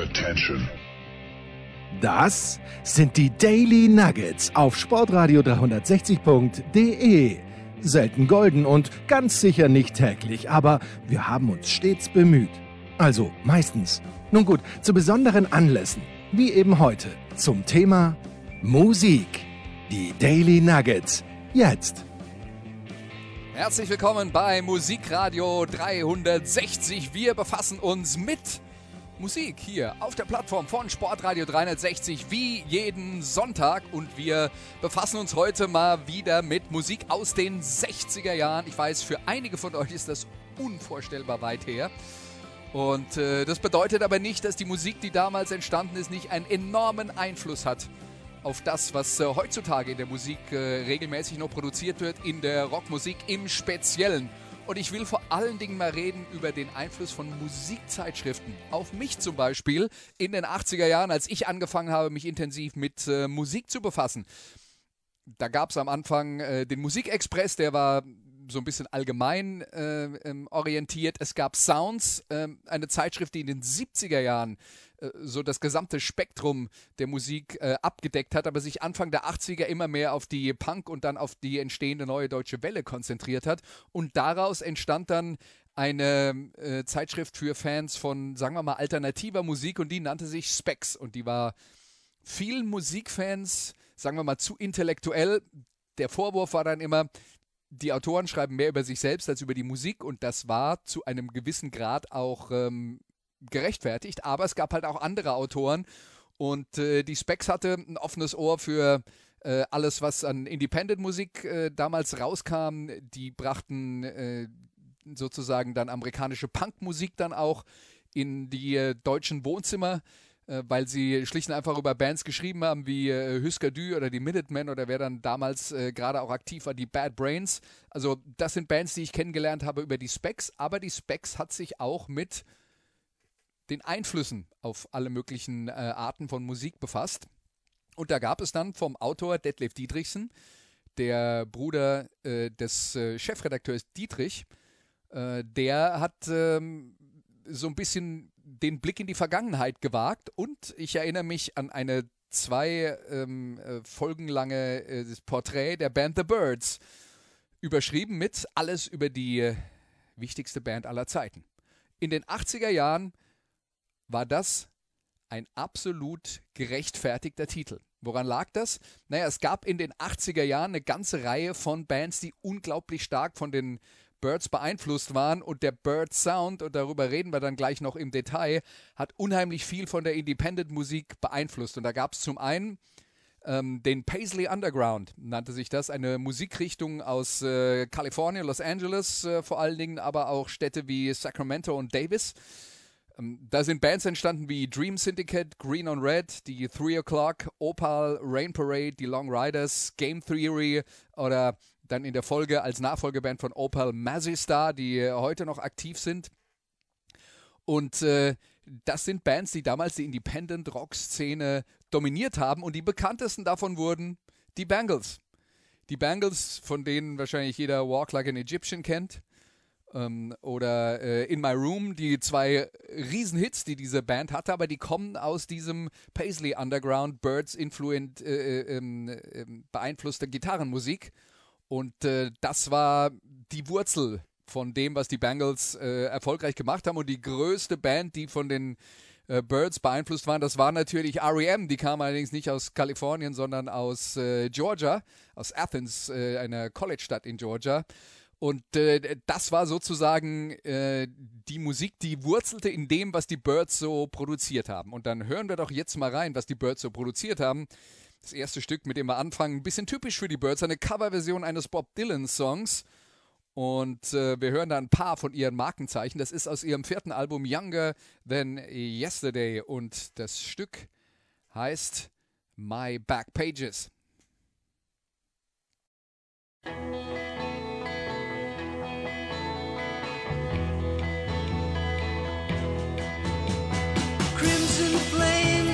Attention. Das sind die Daily Nuggets auf Sportradio 360.de. Selten golden und ganz sicher nicht täglich, aber wir haben uns stets bemüht. Also meistens. Nun gut, zu besonderen Anlässen, wie eben heute, zum Thema Musik. Die Daily Nuggets. Jetzt. Herzlich willkommen bei Musikradio 360. Wir befassen uns mit Musik hier auf der Plattform von Sportradio 360 wie jeden Sonntag und wir befassen uns heute mal wieder mit Musik aus den 60er Jahren. Ich weiß, für einige von euch ist das unvorstellbar weit her. Und äh, das bedeutet aber nicht, dass die Musik, die damals entstanden ist, nicht einen enormen Einfluss hat auf das, was äh, heutzutage in der Musik äh, regelmäßig noch produziert wird, in der Rockmusik im Speziellen. Und ich will vor allen Dingen mal reden über den Einfluss von Musikzeitschriften. Auf mich zum Beispiel in den 80er Jahren, als ich angefangen habe, mich intensiv mit äh, Musik zu befassen. Da gab es am Anfang äh, den Musikexpress, der war so ein bisschen allgemein äh, ähm, orientiert. Es gab Sounds, äh, eine Zeitschrift, die in den 70er Jahren äh, so das gesamte Spektrum der Musik äh, abgedeckt hat, aber sich Anfang der 80er immer mehr auf die Punk und dann auf die entstehende neue deutsche Welle konzentriert hat. Und daraus entstand dann eine äh, Zeitschrift für Fans von, sagen wir mal, alternativer Musik und die nannte sich Specs und die war vielen Musikfans, sagen wir mal, zu intellektuell. Der Vorwurf war dann immer, die Autoren schreiben mehr über sich selbst als über die Musik und das war zu einem gewissen Grad auch ähm, gerechtfertigt, aber es gab halt auch andere Autoren und äh, die Specs hatte ein offenes Ohr für äh, alles, was an Independent-Musik äh, damals rauskam. Die brachten äh, sozusagen dann amerikanische Punkmusik dann auch in die äh, deutschen Wohnzimmer äh, weil sie schlicht und einfach über Bands geschrieben haben wie äh, Husker Du oder die Minutemen oder wer dann damals äh, gerade auch aktiv war, die Bad Brains. Also das sind Bands, die ich kennengelernt habe über die Specs, aber die Specs hat sich auch mit den Einflüssen auf alle möglichen äh, Arten von Musik befasst. Und da gab es dann vom Autor Detlef Dietrichsen, der Bruder äh, des äh, Chefredakteurs Dietrich, der hat ähm, so ein bisschen den Blick in die Vergangenheit gewagt und ich erinnere mich an eine zwei ähm, äh, folgenlange äh, Porträt der Band The Birds, überschrieben mit Alles über die äh, wichtigste Band aller Zeiten. In den 80er Jahren war das ein absolut gerechtfertigter Titel. Woran lag das? Naja, es gab in den 80er Jahren eine ganze Reihe von Bands, die unglaublich stark von den Birds beeinflusst waren und der Bird Sound, und darüber reden wir dann gleich noch im Detail, hat unheimlich viel von der Independent-Musik beeinflusst. Und da gab es zum einen ähm, den Paisley Underground, nannte sich das, eine Musikrichtung aus äh, Kalifornien, Los Angeles äh, vor allen Dingen, aber auch Städte wie Sacramento und Davis. Ähm, da sind Bands entstanden wie Dream Syndicate, Green on Red, die Three O'Clock, Opal, Rain Parade, die Long Riders, Game Theory oder dann in der Folge als Nachfolgeband von Opal Mazistar, die heute noch aktiv sind. Und äh, das sind Bands, die damals die Independent-Rock-Szene dominiert haben und die bekanntesten davon wurden die Bangles. Die Bangles, von denen wahrscheinlich jeder Walk Like an Egyptian kennt. Ähm, oder äh, In My Room, die zwei Riesenhits, die diese Band hatte, aber die kommen aus diesem Paisley Underground, Birds influent, äh, äh, ähm, ähm, beeinflusste Gitarrenmusik. Und äh, das war die Wurzel von dem, was die Bengals äh, erfolgreich gemacht haben. Und die größte Band, die von den äh, Birds beeinflusst waren, das war natürlich REM. Die kam allerdings nicht aus Kalifornien, sondern aus Georgia, aus Athens, einer College-Stadt in Georgia. Und äh, das war sozusagen äh, die Musik, die wurzelte in dem, was die Birds so produziert haben. Und dann hören wir doch jetzt mal rein, was die Birds so produziert haben. Das erste Stück, mit dem wir anfangen, ein bisschen typisch für die Birds, eine Coverversion eines Bob Dylan-Songs. Und äh, wir hören da ein paar von ihren Markenzeichen. Das ist aus ihrem vierten Album Younger Than Yesterday. Und das Stück heißt My Back Pages.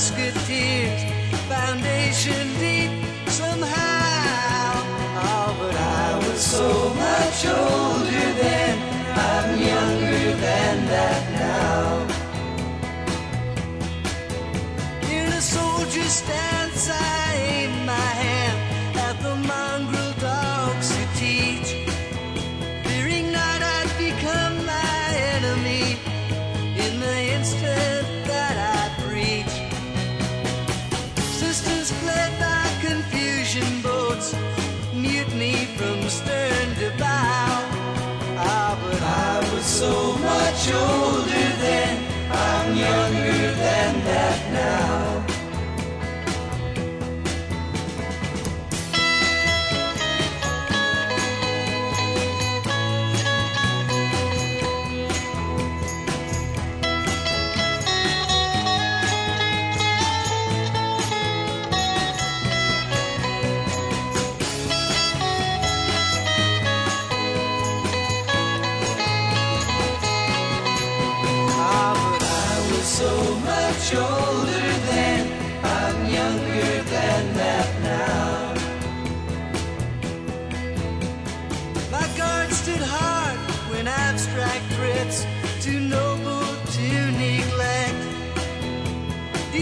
musketeers, foundation deep somehow. Oh, but I was so much older then. I'm younger than that now. In a soldier's stance,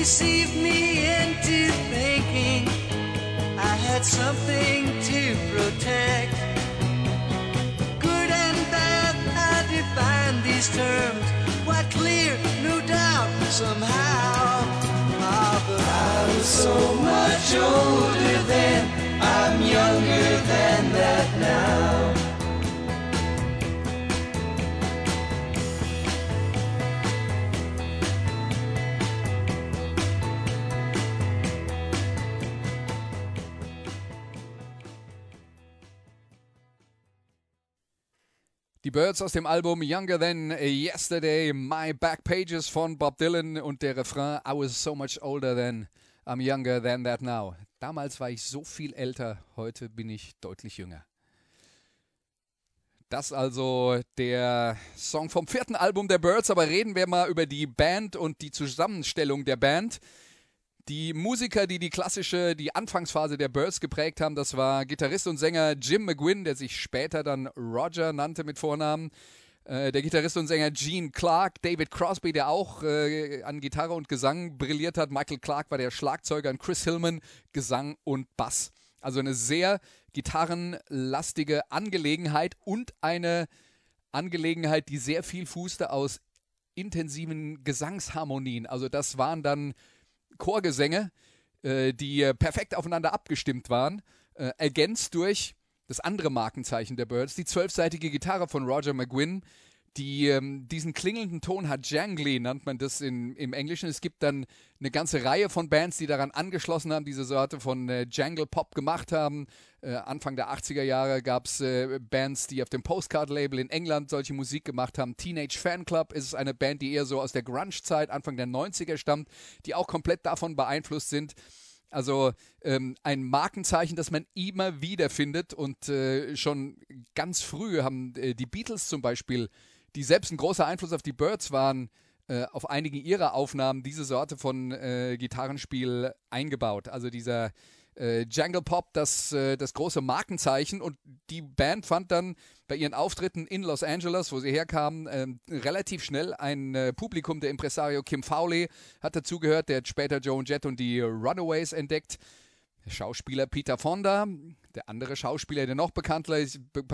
deceived me into thinking I had something to protect. Good and bad, I define these terms. Quite clear, no doubt, somehow. Ah, but I was so much older then. I'm younger than that now. Die Birds aus dem Album Younger Than Yesterday, My Back Pages von Bob Dylan und der Refrain I was so much older than I'm younger than that now. Damals war ich so viel älter, heute bin ich deutlich jünger. Das also der Song vom vierten Album der Birds, aber reden wir mal über die Band und die Zusammenstellung der Band. Die Musiker, die die klassische, die Anfangsphase der Birds geprägt haben, das war Gitarrist und Sänger Jim McGuinn, der sich später dann Roger nannte mit Vornamen. Äh, der Gitarrist und Sänger Gene Clark, David Crosby, der auch äh, an Gitarre und Gesang brilliert hat. Michael Clark war der Schlagzeuger und Chris Hillman Gesang und Bass. Also eine sehr gitarrenlastige Angelegenheit und eine Angelegenheit, die sehr viel fußte aus intensiven Gesangsharmonien. Also das waren dann Chorgesänge, äh, die äh, perfekt aufeinander abgestimmt waren, äh, ergänzt durch das andere Markenzeichen der Birds, die zwölfseitige Gitarre von Roger McGuinn, die ähm, diesen klingelnden Ton hat, jangly nennt man das in, im Englischen. Es gibt dann eine ganze Reihe von Bands, die daran angeschlossen haben, diese Sorte von äh, Jangle Pop gemacht haben. Äh, Anfang der 80er Jahre gab es äh, Bands, die auf dem Postcard-Label in England solche Musik gemacht haben. Teenage Fan Club ist eine Band, die eher so aus der Grunge-Zeit, Anfang der 90er stammt, die auch komplett davon beeinflusst sind. Also ähm, ein Markenzeichen, das man immer wieder findet und äh, schon ganz früh haben äh, die Beatles zum Beispiel, die selbst ein großer Einfluss auf die Birds waren, äh, auf einigen ihrer Aufnahmen diese Sorte von äh, Gitarrenspiel eingebaut. Also dieser äh, Jangle Pop, das, äh, das große Markenzeichen und die Band fand dann bei ihren Auftritten in Los Angeles, wo sie herkamen, ähm, relativ schnell ein äh, Publikum. Der Impresario Kim Fowley hat dazugehört, der hat später Joan Jett und die Runaways entdeckt. Schauspieler Peter Fonda, der andere Schauspieler, der noch bekannter ist, be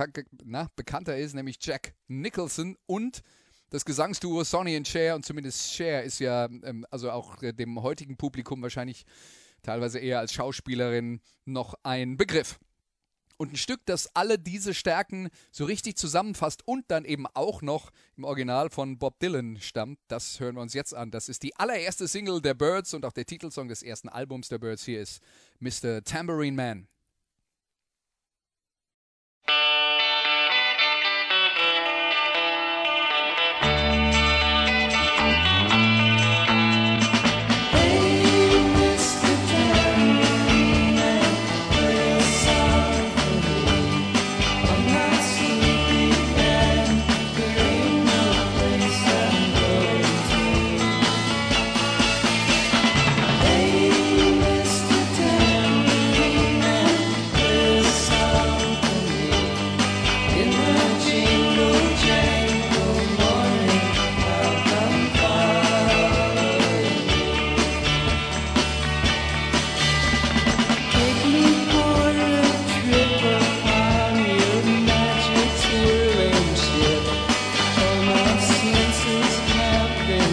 na, bekannter ist, nämlich Jack Nicholson und das Gesangsduo Sonny und Cher und zumindest Cher ist ja ähm, also auch äh, dem heutigen Publikum wahrscheinlich teilweise eher als Schauspielerin noch ein Begriff. Und ein Stück, das alle diese Stärken so richtig zusammenfasst und dann eben auch noch im Original von Bob Dylan stammt, das hören wir uns jetzt an. Das ist die allererste Single der Birds und auch der Titelsong des ersten Albums der Birds. Hier ist Mr. Tambourine Man.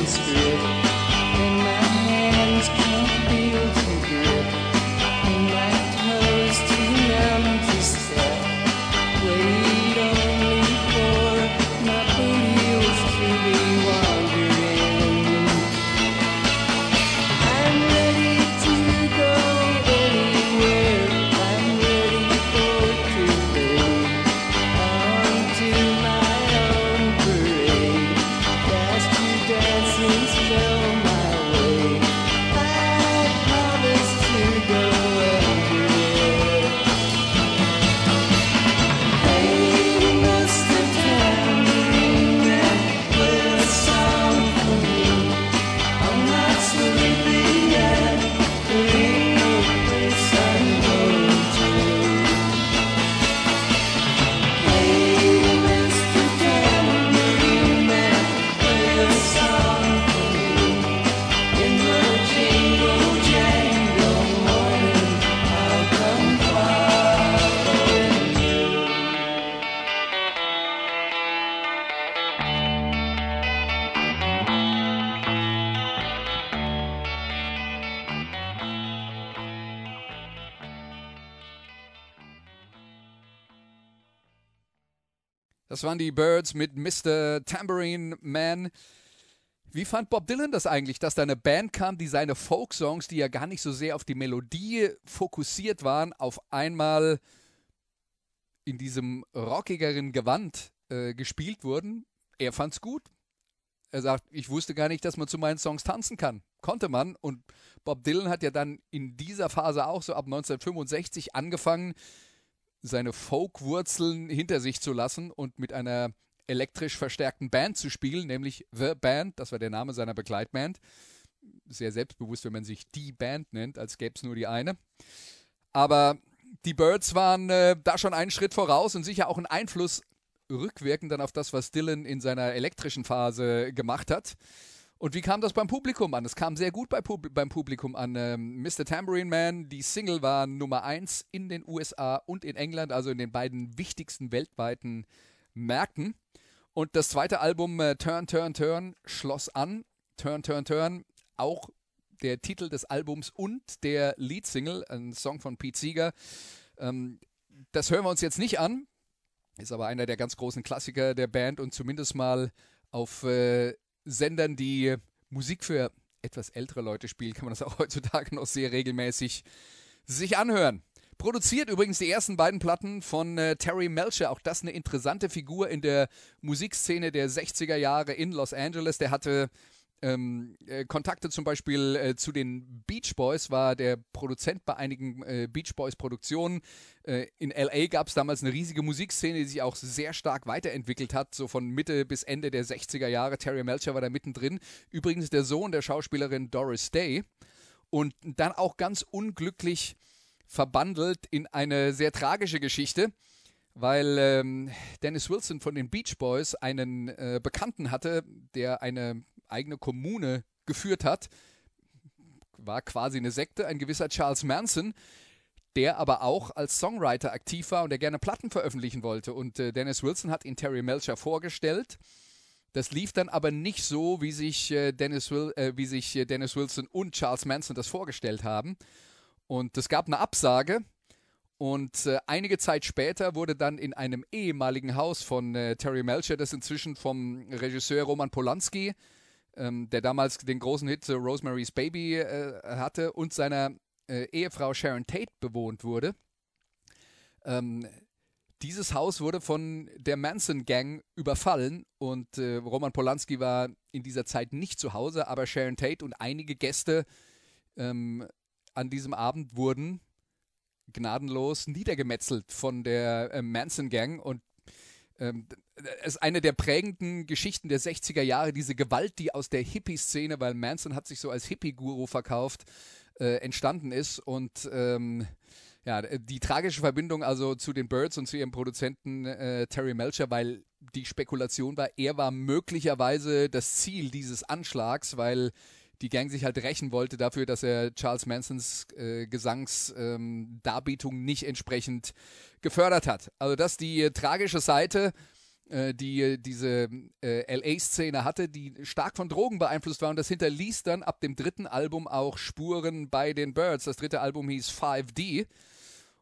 Spirit. Das waren die Birds mit Mr. Tambourine Man. Wie fand Bob Dylan das eigentlich, dass da eine Band kam, die seine Folk-Songs, die ja gar nicht so sehr auf die Melodie fokussiert waren, auf einmal in diesem rockigeren Gewand äh, gespielt wurden? Er fand's gut. Er sagt, ich wusste gar nicht, dass man zu meinen Songs tanzen kann. Konnte man. Und Bob Dylan hat ja dann in dieser Phase auch so ab 1965 angefangen, seine Folk-Wurzeln hinter sich zu lassen und mit einer elektrisch verstärkten Band zu spielen, nämlich The Band, das war der Name seiner Begleitband. Sehr selbstbewusst, wenn man sich die Band nennt, als gäbe es nur die eine. Aber die Birds waren äh, da schon einen Schritt voraus und sicher auch ein Einfluss rückwirkend dann auf das, was Dylan in seiner elektrischen Phase gemacht hat. Und wie kam das beim Publikum an? Es kam sehr gut bei Pub beim Publikum an. Ähm, Mr. Tambourine Man, die Single war Nummer 1 in den USA und in England, also in den beiden wichtigsten weltweiten Märkten. Und das zweite Album äh, Turn, Turn, Turn schloss an. Turn, Turn, Turn, auch der Titel des Albums und der Leadsingle, ein Song von Pete Seeger. Ähm, das hören wir uns jetzt nicht an, ist aber einer der ganz großen Klassiker der Band und zumindest mal auf äh, Sendern, die Musik für etwas ältere Leute spielen, kann man das auch heutzutage noch sehr regelmäßig sich anhören. Produziert übrigens die ersten beiden Platten von äh, Terry Melcher. Auch das eine interessante Figur in der Musikszene der 60er Jahre in Los Angeles. Der hatte ähm, äh, Kontakte zum Beispiel äh, zu den Beach Boys, war der Produzent bei einigen äh, Beach Boys Produktionen. Äh, in LA gab es damals eine riesige Musikszene, die sich auch sehr stark weiterentwickelt hat, so von Mitte bis Ende der 60er Jahre. Terry Melcher war da mittendrin. Übrigens der Sohn der Schauspielerin Doris Day. Und dann auch ganz unglücklich verbandelt in eine sehr tragische Geschichte weil ähm, Dennis Wilson von den Beach Boys einen äh, Bekannten hatte, der eine eigene Kommune geführt hat. War quasi eine Sekte, ein gewisser Charles Manson, der aber auch als Songwriter aktiv war und der gerne Platten veröffentlichen wollte. Und äh, Dennis Wilson hat ihn Terry Melcher vorgestellt. Das lief dann aber nicht so, wie sich, äh, Dennis, Will, äh, wie sich äh, Dennis Wilson und Charles Manson das vorgestellt haben. Und es gab eine Absage. Und äh, einige Zeit später wurde dann in einem ehemaligen Haus von äh, Terry Melcher, das inzwischen vom Regisseur Roman Polanski ähm, der damals den großen Hit äh, Rosemary's Baby äh, hatte und seiner äh, Ehefrau Sharon Tate bewohnt wurde. Ähm, dieses Haus wurde von der Manson Gang überfallen und äh, Roman Polanski war in dieser Zeit nicht zu Hause, aber Sharon Tate und einige Gäste ähm, an diesem Abend wurden gnadenlos niedergemetzelt von der äh, Manson Gang und ähm, ist eine der prägenden Geschichten der 60er Jahre, diese Gewalt, die aus der Hippie-Szene, weil Manson hat sich so als Hippie-Guru verkauft, äh, entstanden ist. Und ähm, ja, die tragische Verbindung also zu den Birds und zu ihrem Produzenten äh, Terry Melcher, weil die Spekulation war, er war möglicherweise das Ziel dieses Anschlags, weil die Gang sich halt rächen wollte dafür, dass er Charles Mansons äh, Gesangsdarbietung ähm, nicht entsprechend gefördert hat. Also das ist die äh, tragische Seite, äh, die äh, diese äh, LA-Szene hatte, die stark von Drogen beeinflusst war und das hinterließ dann ab dem dritten Album auch Spuren bei den Birds. Das dritte Album hieß 5D.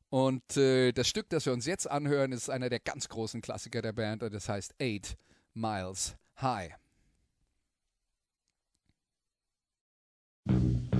Und äh, das Stück, das wir uns jetzt anhören, ist einer der ganz großen Klassiker der Band und das heißt Eight Miles High. Thank you.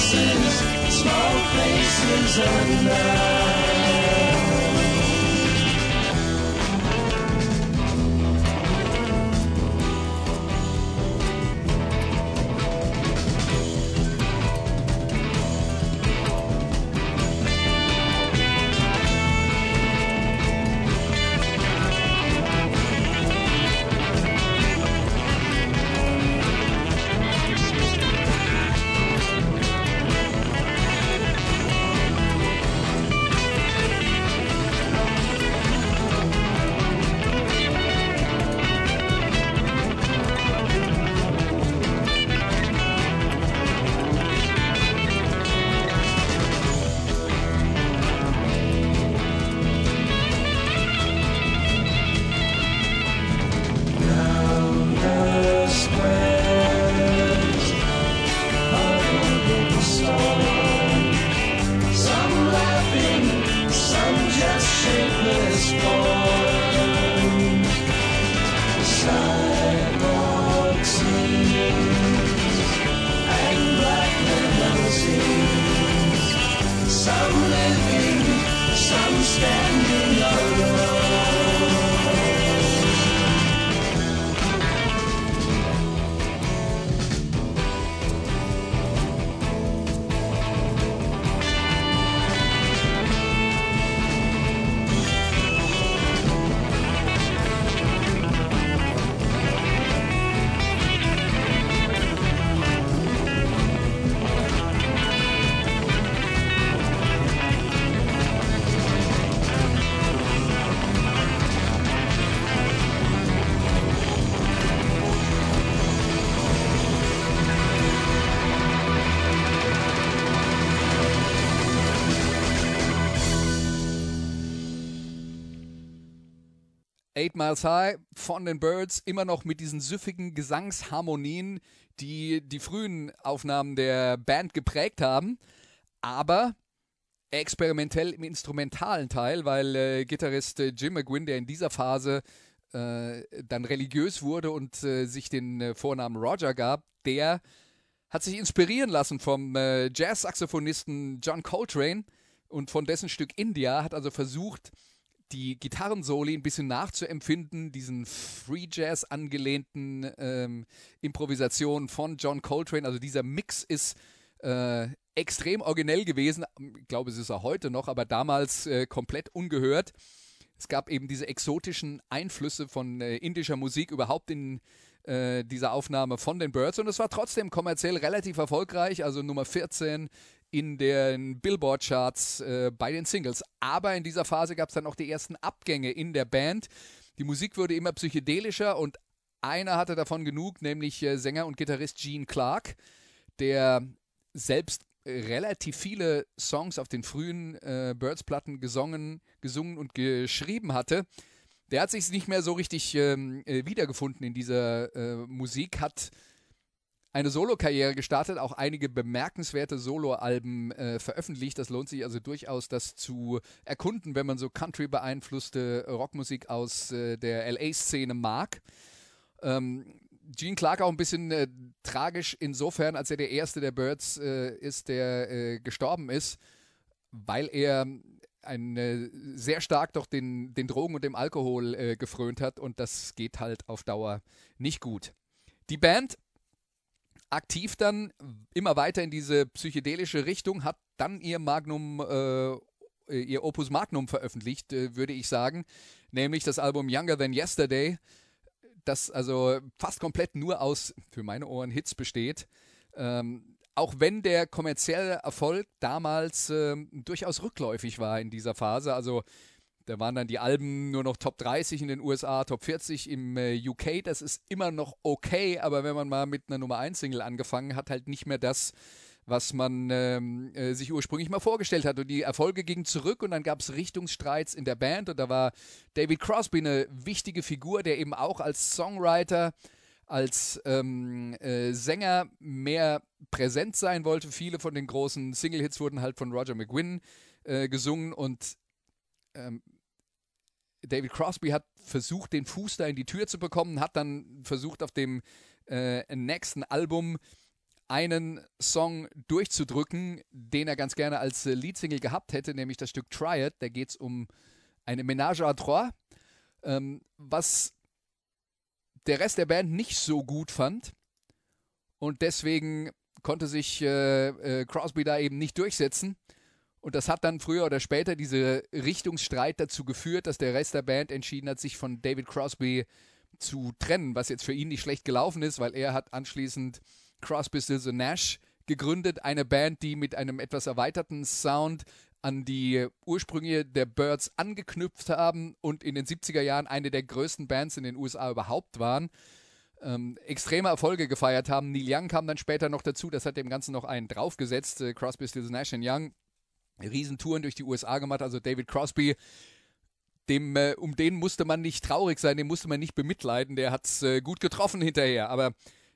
places, small places under. Miles High von den Birds, immer noch mit diesen süffigen Gesangsharmonien, die die frühen Aufnahmen der Band geprägt haben, aber experimentell im instrumentalen Teil, weil äh, Gitarrist äh, Jim McGuinn, der in dieser Phase äh, dann religiös wurde und äh, sich den äh, Vornamen Roger gab, der hat sich inspirieren lassen vom äh, Jazz-Saxophonisten John Coltrane und von dessen Stück India, hat also versucht, die Gitarrensoli ein bisschen nachzuempfinden, diesen Free Jazz angelehnten ähm, Improvisationen von John Coltrane. Also dieser Mix ist äh, extrem originell gewesen. Ich glaube, es ist er heute noch, aber damals äh, komplett ungehört. Es gab eben diese exotischen Einflüsse von äh, indischer Musik überhaupt in äh, dieser Aufnahme von den Birds und es war trotzdem kommerziell relativ erfolgreich, also Nummer 14 in den Billboard-Charts äh, bei den Singles. Aber in dieser Phase gab es dann auch die ersten Abgänge in der Band. Die Musik wurde immer psychedelischer und einer hatte davon genug, nämlich äh, Sänger und Gitarrist Gene Clark, der selbst relativ viele Songs auf den frühen äh, Birds-Platten gesungen, gesungen und geschrieben hatte. Der hat sich nicht mehr so richtig ähm, äh, wiedergefunden in dieser äh, Musik, hat eine Solokarriere gestartet, auch einige bemerkenswerte Soloalben äh, veröffentlicht. Das lohnt sich also durchaus, das zu erkunden, wenn man so Country beeinflusste Rockmusik aus äh, der LA-Szene mag. Ähm, Gene Clark auch ein bisschen äh, tragisch insofern, als er der erste der Birds äh, ist, der äh, gestorben ist, weil er ein, äh, sehr stark doch den, den Drogen und dem Alkohol gefrönt hat und das geht halt auf Dauer nicht gut. Die Band aktiv dann immer weiter in diese psychedelische Richtung, hat dann ihr Magnum, äh, ihr Opus Magnum veröffentlicht, äh, würde ich sagen, nämlich das Album Younger Than Yesterday, das also fast komplett nur aus, für meine Ohren, Hits besteht. Ähm, auch wenn der kommerzielle Erfolg damals ähm, durchaus rückläufig war in dieser Phase, also da waren dann die Alben nur noch Top 30 in den USA, Top 40 im äh, UK. Das ist immer noch okay, aber wenn man mal mit einer Nummer 1 Single angefangen hat, halt nicht mehr das, was man ähm, äh, sich ursprünglich mal vorgestellt hat. Und die Erfolge gingen zurück und dann gab es Richtungsstreits in der Band und da war David Crosby eine wichtige Figur, der eben auch als Songwriter, als ähm, äh, Sänger mehr präsent sein wollte. Viele von den großen Single-Hits wurden halt von Roger McGuinn äh, gesungen und ähm, David Crosby hat versucht, den Fuß da in die Tür zu bekommen, hat dann versucht, auf dem äh, nächsten Album einen Song durchzudrücken, den er ganz gerne als äh, Leadsingle gehabt hätte, nämlich das Stück Try It. Da geht es um eine Ménage à trois, ähm, was der Rest der Band nicht so gut fand. Und deswegen konnte sich äh, äh, Crosby da eben nicht durchsetzen. Und das hat dann früher oder später diese Richtungsstreit dazu geführt, dass der Rest der Band entschieden hat, sich von David Crosby zu trennen, was jetzt für ihn nicht schlecht gelaufen ist, weil er hat anschließend Crosby, Stills Nash gegründet, eine Band, die mit einem etwas erweiterten Sound an die Ursprünge der Birds angeknüpft haben und in den 70er Jahren eine der größten Bands in den USA überhaupt waren. Ähm, extreme Erfolge gefeiert haben. Neil Young kam dann später noch dazu, das hat dem Ganzen noch einen draufgesetzt. Äh, Crosby, Stills Nash Young, Riesentouren durch die USA gemacht, also David Crosby dem, äh, um den musste man nicht traurig sein, den musste man nicht bemitleiden, der hat es äh, gut getroffen hinterher. Aber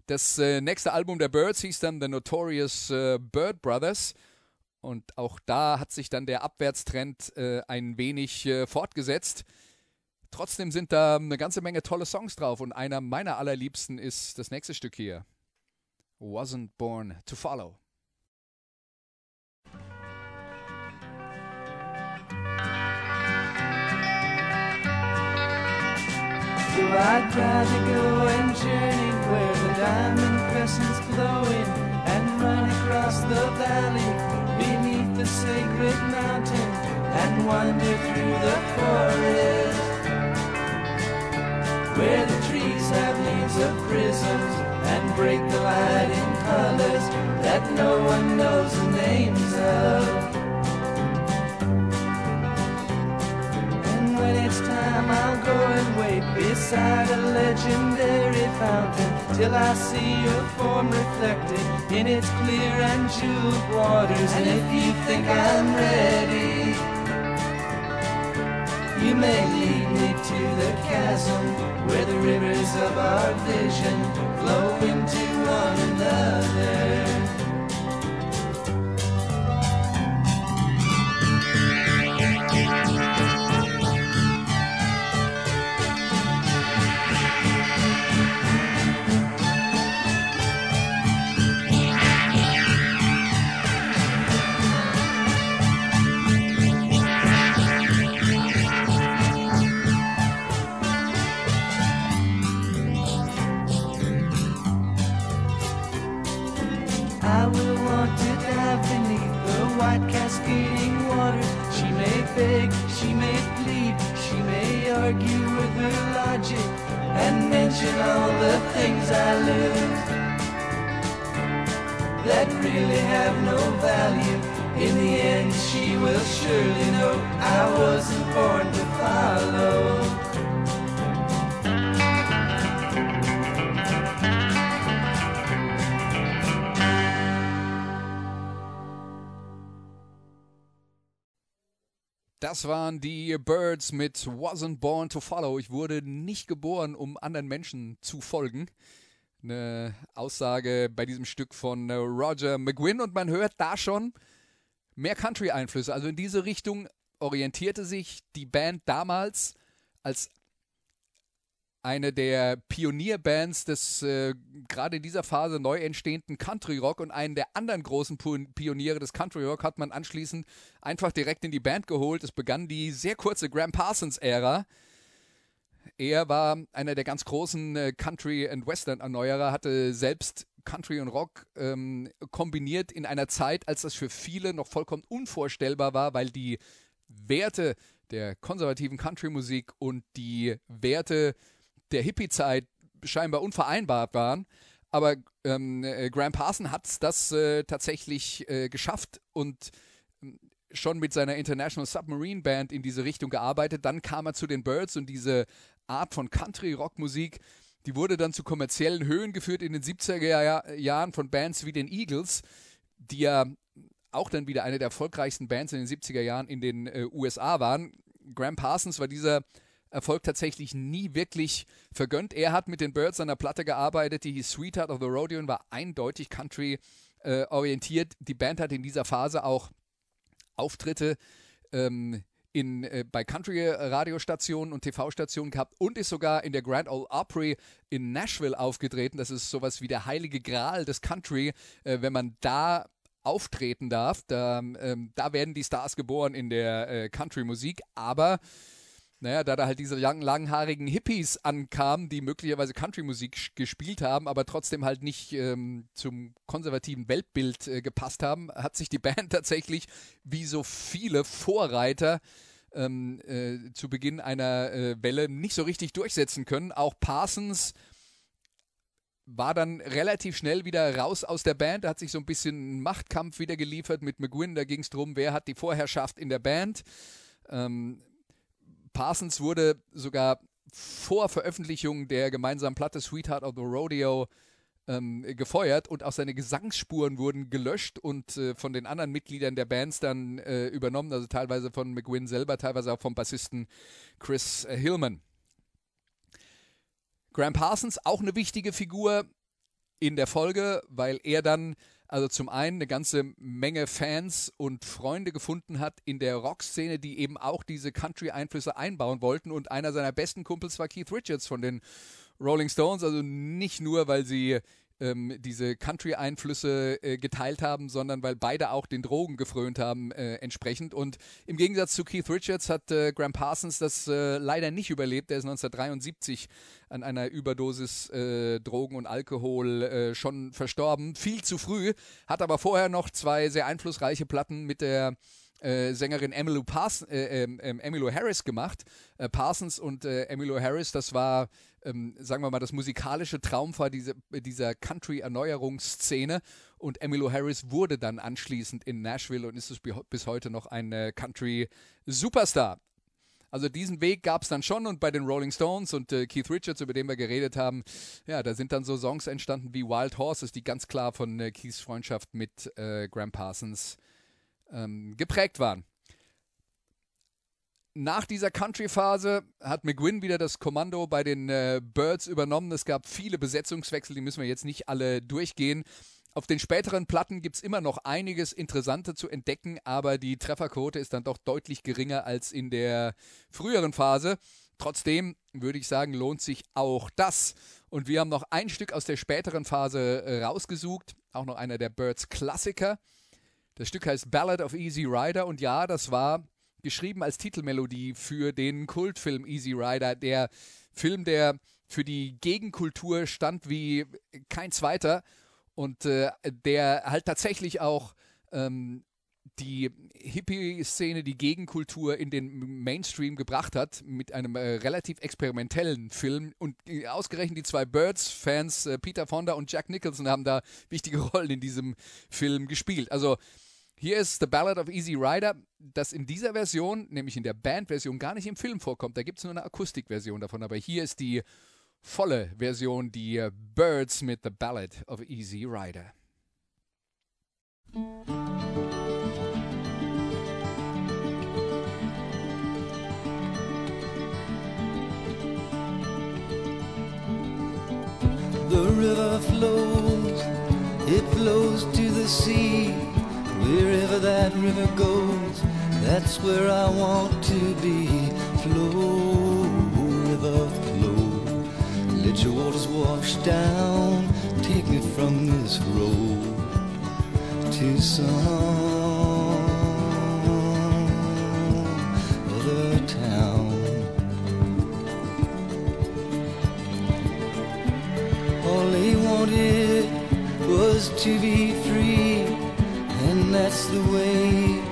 das äh, nächste Album der Birds hieß dann The Notorious äh, Bird Brothers. Und auch da hat sich dann der Abwärtstrend äh, ein wenig äh, fortgesetzt. Trotzdem sind da eine ganze Menge tolle Songs drauf und einer meiner allerliebsten ist das nächste Stück hier. Wasn't Born to Follow. I tried to go and journey where the diamond crescent's glowing and run across the valley beneath the sacred mountain and wander through the forest where the trees have leaves of prisms and break the light in colors that no one knows the names of. It's time I'll go and wait beside a legendary fountain till I see your form reflected in its clear and jeweled waters. And if you think I'm ready, you may lead me to the chasm where the rivers of our vision flow into one another. I will want to dive beneath the white cascading waters. She may beg, she may plead, she may argue with her logic and mention all the things I lose that really have no value. In the end, she will surely know I wasn't born to follow. Das waren die Birds mit Wasn't Born to Follow. Ich wurde nicht geboren, um anderen Menschen zu folgen. Eine Aussage bei diesem Stück von äh, Roger McGuinn und man hört da schon mehr Country-Einflüsse. Also in diese Richtung orientierte sich die Band damals als eine der Pionierbands des äh, gerade in dieser Phase neu entstehenden Country Rock und einen der anderen großen Pioniere des Country Rock hat man anschließend einfach direkt in die Band geholt. Es begann die sehr kurze Graham Parsons Ära. Er war einer der ganz großen äh, Country and Western Erneuerer, hatte selbst Country und Rock ähm, kombiniert in einer Zeit, als das für viele noch vollkommen unvorstellbar war, weil die Werte der konservativen Country-Musik und die Werte der Hippie-Zeit scheinbar unvereinbar waren. Aber ähm, äh, Graham Parson hat das äh, tatsächlich äh, geschafft und ähm, schon mit seiner International Submarine Band in diese Richtung gearbeitet. Dann kam er zu den Birds und diese Art von Country-Rock-Musik, die wurde dann zu kommerziellen Höhen geführt in den 70er Jahren von Bands wie den Eagles, die ja auch dann wieder eine der erfolgreichsten Bands in den 70er Jahren in den äh, USA waren. Graham Parsons war dieser Erfolg tatsächlich nie wirklich vergönnt. Er hat mit den Birds an der Platte gearbeitet, die hieß Sweetheart of the Rodeo und war eindeutig Country äh, orientiert. Die Band hat in dieser Phase auch Auftritte ähm, in, äh, bei Country-Radiostationen und TV-Stationen gehabt und ist sogar in der Grand Ole Opry in Nashville aufgetreten. Das ist sowas wie der heilige Gral des Country. Äh, wenn man da auftreten darf, da, ähm, da werden die Stars geboren in der äh, Country-Musik, aber naja, da da halt diese lang, langhaarigen Hippies ankamen, die möglicherweise Country-Musik gespielt haben, aber trotzdem halt nicht ähm, zum konservativen Weltbild äh, gepasst haben, hat sich die Band tatsächlich wie so viele Vorreiter ähm, äh, zu Beginn einer äh, Welle nicht so richtig durchsetzen können. Auch Parsons war dann relativ schnell wieder raus aus der Band. Er hat sich so ein bisschen Machtkampf wieder geliefert mit McGuinn. Da ging es darum, wer hat die Vorherrschaft in der Band. Ähm, Parsons wurde sogar vor Veröffentlichung der gemeinsamen Platte Sweetheart of the Rodeo ähm, gefeuert und auch seine Gesangsspuren wurden gelöscht und äh, von den anderen Mitgliedern der Bands dann äh, übernommen, also teilweise von McGuinn selber, teilweise auch vom Bassisten Chris äh, Hillman. Graham Parsons auch eine wichtige Figur in der Folge, weil er dann also zum einen eine ganze Menge Fans und Freunde gefunden hat in der Rockszene, die eben auch diese Country-Einflüsse einbauen wollten. Und einer seiner besten Kumpels war Keith Richards von den Rolling Stones. Also nicht nur, weil sie ähm, diese Country-Einflüsse äh, geteilt haben, sondern weil beide auch den Drogen gefrönt haben äh, entsprechend. Und im Gegensatz zu Keith Richards hat äh, Graham Parsons das äh, leider nicht überlebt. Er ist 1973 an einer Überdosis äh, Drogen und Alkohol äh, schon verstorben. Viel zu früh, hat aber vorher noch zwei sehr einflussreiche Platten mit der äh, Sängerin Emmylou, Pars äh, äh, Emmylou Harris gemacht. Äh, Parsons und äh, Emmylou Harris, das war, ähm, sagen wir mal, das musikalische Traumfahr diese, dieser Country-Erneuerungsszene. Und Emmylou Harris wurde dann anschließend in Nashville und ist es bis heute noch ein äh, Country-Superstar. Also diesen Weg gab es dann schon und bei den Rolling Stones und äh, Keith Richards, über den wir geredet haben, ja, da sind dann so Songs entstanden wie Wild Horses, die ganz klar von äh, Keiths Freundschaft mit äh, Graham Parsons ähm, geprägt waren. Nach dieser Country-Phase hat McGuinn wieder das Kommando bei den äh, Birds übernommen. Es gab viele Besetzungswechsel, die müssen wir jetzt nicht alle durchgehen. Auf den späteren Platten gibt es immer noch einiges Interessante zu entdecken, aber die Trefferquote ist dann doch deutlich geringer als in der früheren Phase. Trotzdem würde ich sagen, lohnt sich auch das. Und wir haben noch ein Stück aus der späteren Phase äh, rausgesucht, auch noch einer der Birds Klassiker. Das Stück heißt Ballad of Easy Rider und ja, das war geschrieben als Titelmelodie für den Kultfilm Easy Rider, der Film, der für die Gegenkultur stand wie kein zweiter und äh, der halt tatsächlich auch ähm, die Hippie-Szene, die Gegenkultur in den Mainstream gebracht hat mit einem äh, relativ experimentellen Film. Und äh, ausgerechnet die zwei Birds-Fans, äh, Peter Fonda und Jack Nicholson, haben da wichtige Rollen in diesem Film gespielt. Also hier ist The Ballad of Easy Rider, das in dieser Version, nämlich in der Bandversion, gar nicht im Film vorkommt. Da gibt es nur eine Akustikversion davon, aber hier ist die volle Version, die Birds mit The Ballad of Easy Rider. The river flows, it flows to the sea. Wherever that river goes, that's where I want to be. Flow, river, flow. Let your waters wash down. Take me from this road to some other town. All he wanted was to be that's the way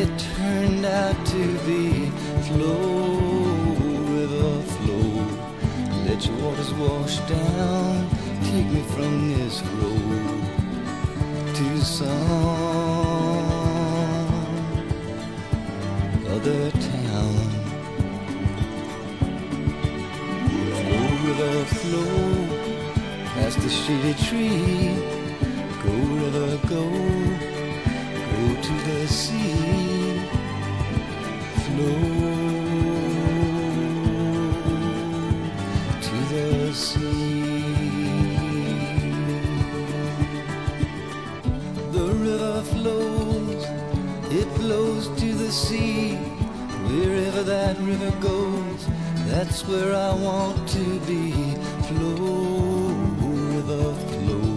it turned out to be. Flow, river, flow, let your waters wash down, take me from this road to some other town. Flow, river, flow past the shady tree. Go, river, go, sea. Wherever that river goes, that's where I want to be. Flow, river, flow.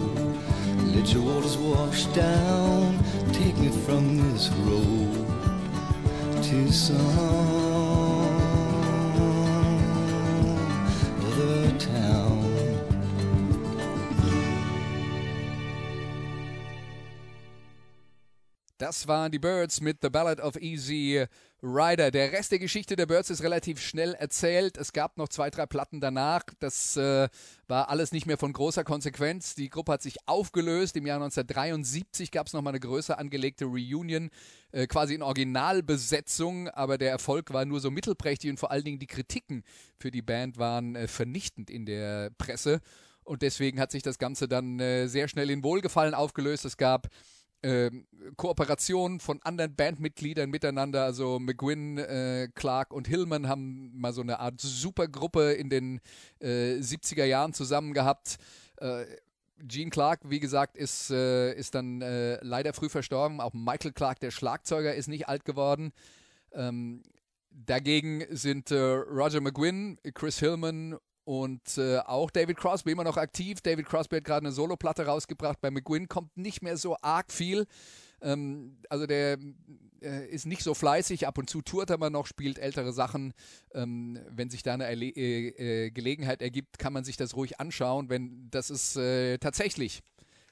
Let your waters wash down. Take me from this road to some Das waren die Birds mit The Ballad of Easy Rider. Der Rest der Geschichte der Birds ist relativ schnell erzählt. Es gab noch zwei, drei Platten danach. Das äh, war alles nicht mehr von großer Konsequenz. Die Gruppe hat sich aufgelöst. Im Jahr 1973 gab es nochmal eine größer angelegte Reunion, äh, quasi in Originalbesetzung. Aber der Erfolg war nur so mittelprächtig und vor allen Dingen die Kritiken für die Band waren äh, vernichtend in der Presse. Und deswegen hat sich das Ganze dann äh, sehr schnell in Wohlgefallen aufgelöst. Es gab ähm, Kooperationen von anderen Bandmitgliedern miteinander. Also McGuinn, äh, Clark und Hillman haben mal so eine Art Supergruppe in den äh, 70er Jahren zusammen gehabt. Äh, Gene Clark, wie gesagt, ist, äh, ist dann äh, leider früh verstorben. Auch Michael Clark, der Schlagzeuger, ist nicht alt geworden. Ähm, dagegen sind äh, Roger McGuinn, Chris Hillman und äh, auch David Crosby immer noch aktiv. David Crosby hat gerade eine Soloplatte rausgebracht. Bei McGuinn kommt nicht mehr so arg viel. Ähm, also der äh, ist nicht so fleißig. Ab und zu tourt er mal noch, spielt ältere Sachen. Ähm, wenn sich da eine Erle äh, äh, Gelegenheit ergibt, kann man sich das ruhig anschauen. Wenn das ist äh, tatsächlich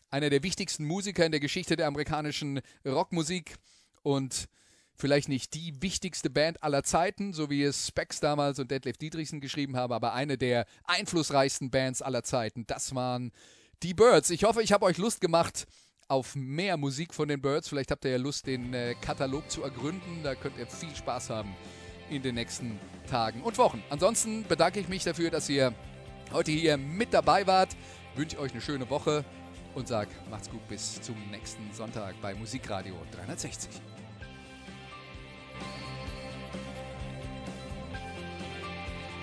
einer der wichtigsten Musiker in der Geschichte der amerikanischen Rockmusik und vielleicht nicht die wichtigste Band aller Zeiten, so wie es Specs damals und Detlef Dietrichsen geschrieben haben, aber eine der einflussreichsten Bands aller Zeiten. Das waren die Birds. Ich hoffe, ich habe euch Lust gemacht auf mehr Musik von den Birds. Vielleicht habt ihr ja Lust, den äh, Katalog zu ergründen. Da könnt ihr viel Spaß haben in den nächsten Tagen und Wochen. Ansonsten bedanke ich mich dafür, dass ihr heute hier mit dabei wart. Wünsche euch eine schöne Woche und sag macht's gut bis zum nächsten Sonntag bei Musikradio 360.